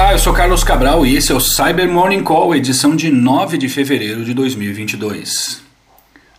Olá, eu sou Carlos Cabral e esse é o Cyber Morning Call, edição de 9 de fevereiro de 2022.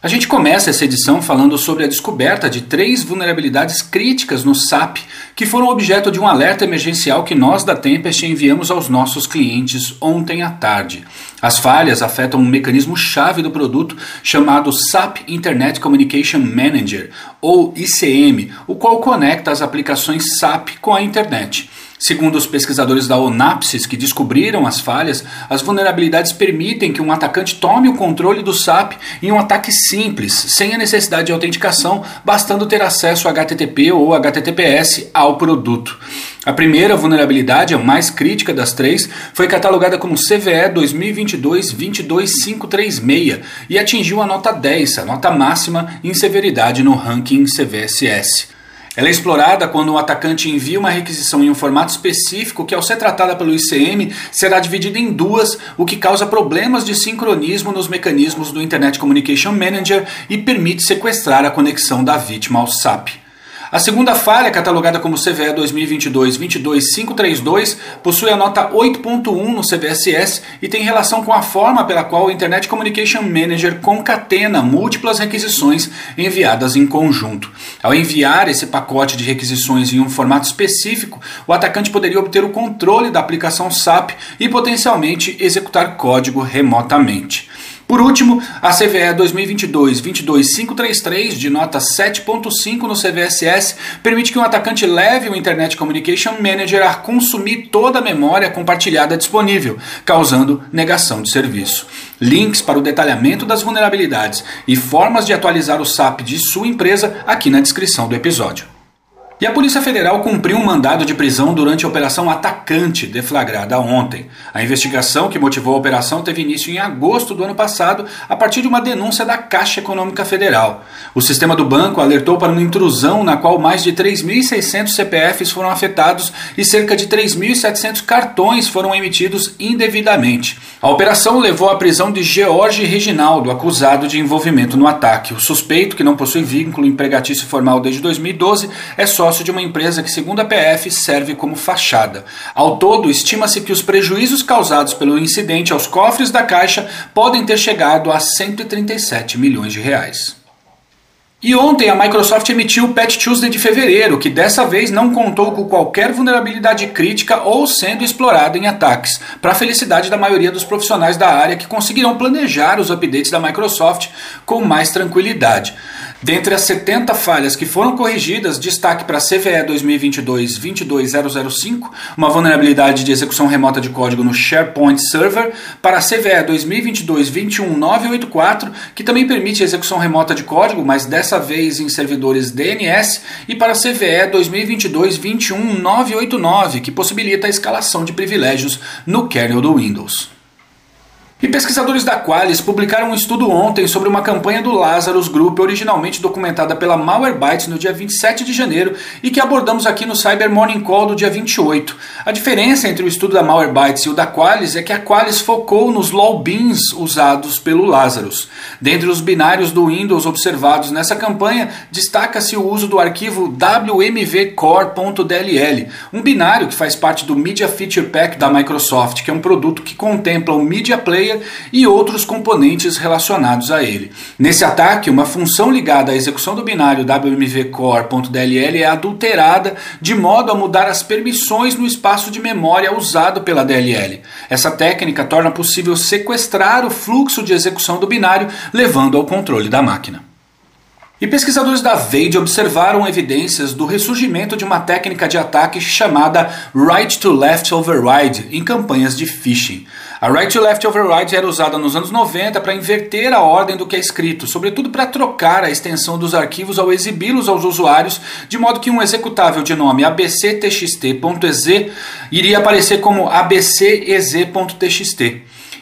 A gente começa essa edição falando sobre a descoberta de três vulnerabilidades críticas no SAP que foram objeto de um alerta emergencial que nós da Tempest enviamos aos nossos clientes ontem à tarde. As falhas afetam um mecanismo chave do produto chamado SAP Internet Communication Manager, ou ICM, o qual conecta as aplicações SAP com a internet. Segundo os pesquisadores da Onapsis que descobriram as falhas, as vulnerabilidades permitem que um atacante tome o controle do SAP em um ataque simples, sem a necessidade de autenticação, bastando ter acesso a HTTP ou HTTPS ao produto. A primeira vulnerabilidade, a mais crítica das três, foi catalogada como CVE 2022-22536 e atingiu a nota 10, a nota máxima em severidade no ranking CVSS. Ela é explorada quando um atacante envia uma requisição em um formato específico que, ao ser tratada pelo ICM, será dividida em duas, o que causa problemas de sincronismo nos mecanismos do Internet Communication Manager e permite sequestrar a conexão da vítima ao SAP. A segunda falha, catalogada como CVE 2022-22532, possui a nota 8.1 no CVSS e tem relação com a forma pela qual o Internet Communication Manager concatena múltiplas requisições enviadas em conjunto. Ao enviar esse pacote de requisições em um formato específico, o atacante poderia obter o controle da aplicação SAP e potencialmente executar código remotamente. Por último, a CVE 2022-22533, de nota 7.5 no CVSS, permite que um atacante leve o Internet Communication Manager a consumir toda a memória compartilhada disponível, causando negação de serviço. Links para o detalhamento das vulnerabilidades e formas de atualizar o SAP de sua empresa aqui na descrição do episódio. E a Polícia Federal cumpriu um mandado de prisão durante a Operação Atacante, deflagrada ontem. A investigação que motivou a operação teve início em agosto do ano passado, a partir de uma denúncia da Caixa Econômica Federal. O sistema do banco alertou para uma intrusão na qual mais de 3.600 CPFs foram afetados e cerca de 3.700 cartões foram emitidos indevidamente. A operação levou à prisão de George Reginaldo, acusado de envolvimento no ataque. O suspeito, que não possui vínculo empregatício formal desde 2012, é só sócio de uma empresa que, segundo a PF, serve como fachada. Ao todo, estima-se que os prejuízos causados pelo incidente aos cofres da Caixa podem ter chegado a 137 milhões de reais. E ontem a Microsoft emitiu o Patch Tuesday de fevereiro, que dessa vez não contou com qualquer vulnerabilidade crítica ou sendo explorada em ataques, para a felicidade da maioria dos profissionais da área que conseguirão planejar os updates da Microsoft com mais tranquilidade. Dentre as 70 falhas que foram corrigidas, destaque para a CVE 2022-22005, uma vulnerabilidade de execução remota de código no SharePoint Server, para a CVE 2022-21984, que também permite execução remota de código, mas dessa vez em servidores DNS, e para a CVE 2022-21989, que possibilita a escalação de privilégios no kernel do Windows. E pesquisadores da Qualys publicaram um estudo ontem sobre uma campanha do Lazarus Group, originalmente documentada pela Malwarebytes no dia 27 de janeiro e que abordamos aqui no Cyber Morning Call do dia 28. A diferença entre o estudo da Malwarebytes e o da Qualys é que a Qualys focou nos logbeans usados pelo Lazarus. Dentre os binários do Windows observados nessa campanha, destaca-se o uso do arquivo wmvcore.dll, um binário que faz parte do Media Feature Pack da Microsoft, que é um produto que contempla o Media Player player e outros componentes relacionados a ele. Nesse ataque, uma função ligada à execução do binário wmvcore.dll é adulterada de modo a mudar as permissões no espaço de memória usado pela DLL. Essa técnica torna possível sequestrar o fluxo de execução do binário, levando ao controle da máquina. E pesquisadores da VADE observaram evidências do ressurgimento de uma técnica de ataque chamada Right to Left Override em campanhas de phishing. A Right to Left Override era usada nos anos 90 para inverter a ordem do que é escrito, sobretudo para trocar a extensão dos arquivos ao exibi-los aos usuários, de modo que um executável de nome abctxt.ez iria aparecer como abcez.txt.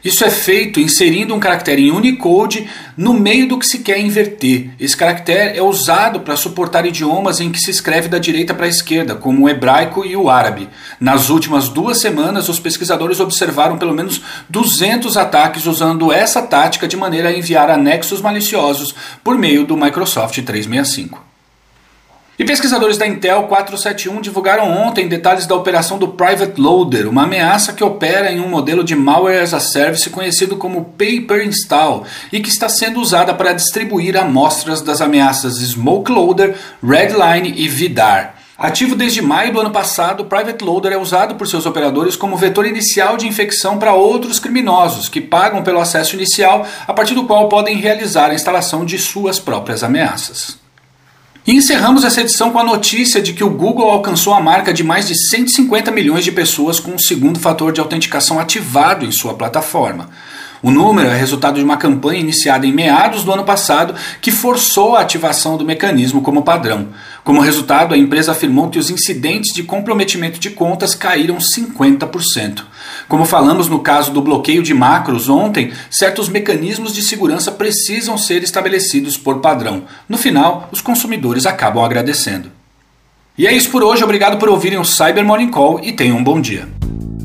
Isso é feito inserindo um caractere em Unicode no meio do que se quer inverter. Esse caractere é usado para suportar idiomas em que se escreve da direita para a esquerda, como o hebraico e o árabe. Nas últimas duas semanas, os pesquisadores observaram pelo menos 200 ataques usando essa tática de maneira a enviar anexos maliciosos por meio do Microsoft 365. E pesquisadores da Intel 471 divulgaram ontem detalhes da operação do Private Loader, uma ameaça que opera em um modelo de Malware as a Service conhecido como Paper Install e que está sendo usada para distribuir amostras das ameaças Smoke Loader, Redline e Vidar. Ativo desde maio do ano passado, o Private Loader é usado por seus operadores como vetor inicial de infecção para outros criminosos que pagam pelo acesso inicial, a partir do qual podem realizar a instalação de suas próprias ameaças. E encerramos essa edição com a notícia de que o Google alcançou a marca de mais de 150 milhões de pessoas com o segundo fator de autenticação ativado em sua plataforma. O número é resultado de uma campanha iniciada em meados do ano passado que forçou a ativação do mecanismo como padrão. Como resultado, a empresa afirmou que os incidentes de comprometimento de contas caíram 50%. Como falamos no caso do bloqueio de macros ontem, certos mecanismos de segurança precisam ser estabelecidos por padrão. No final, os consumidores acabam agradecendo. E é isso por hoje, obrigado por ouvirem o Cyber Morning Call e tenham um bom dia.